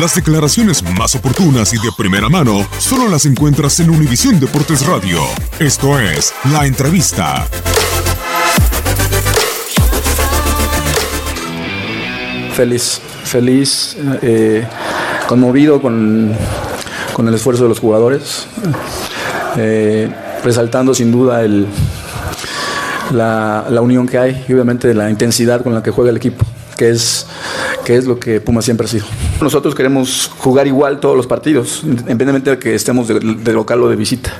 Las declaraciones más oportunas y de primera mano solo las encuentras en Univisión Deportes Radio. Esto es La Entrevista. Feliz, feliz, eh, conmovido con, con, el esfuerzo de los jugadores, eh, resaltando sin duda el, la, la unión que hay y obviamente la intensidad con la que juega el equipo, que es que es lo que Puma siempre ha sido. Nosotros queremos jugar igual todos los partidos, independientemente de que estemos de, local o de visita.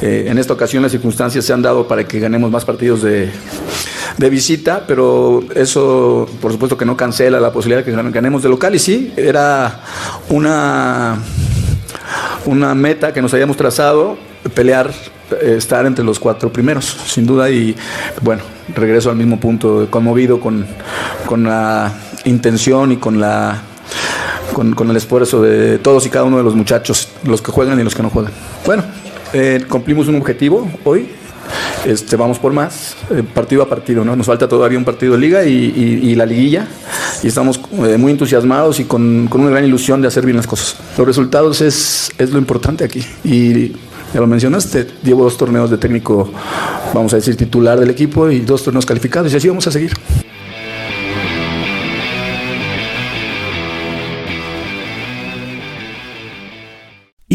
Eh, en esta ocasión las circunstancias se han dado para que ganemos más partidos de, de visita, pero eso por supuesto que no cancela la posibilidad de que ganemos de local y sí, era una, una meta que nos habíamos trazado, pelear, eh, estar entre los cuatro primeros, sin duda, y bueno, regreso al mismo punto, conmovido con, con la intención y con la con, el esfuerzo de todos y cada uno de los muchachos, los que juegan y los que no juegan. Bueno, eh, cumplimos un objetivo hoy, este, vamos por más, eh, partido a partido, ¿no? Nos falta todavía un partido de liga y la liguilla, y estamos eh, muy entusiasmados y con, con, una gran ilusión de hacer bien las cosas. Los resultados es, es lo importante aquí, y ya lo mencionaste, llevo dos torneos de técnico, vamos a decir, titular del equipo y dos torneos calificados, y así vamos a seguir.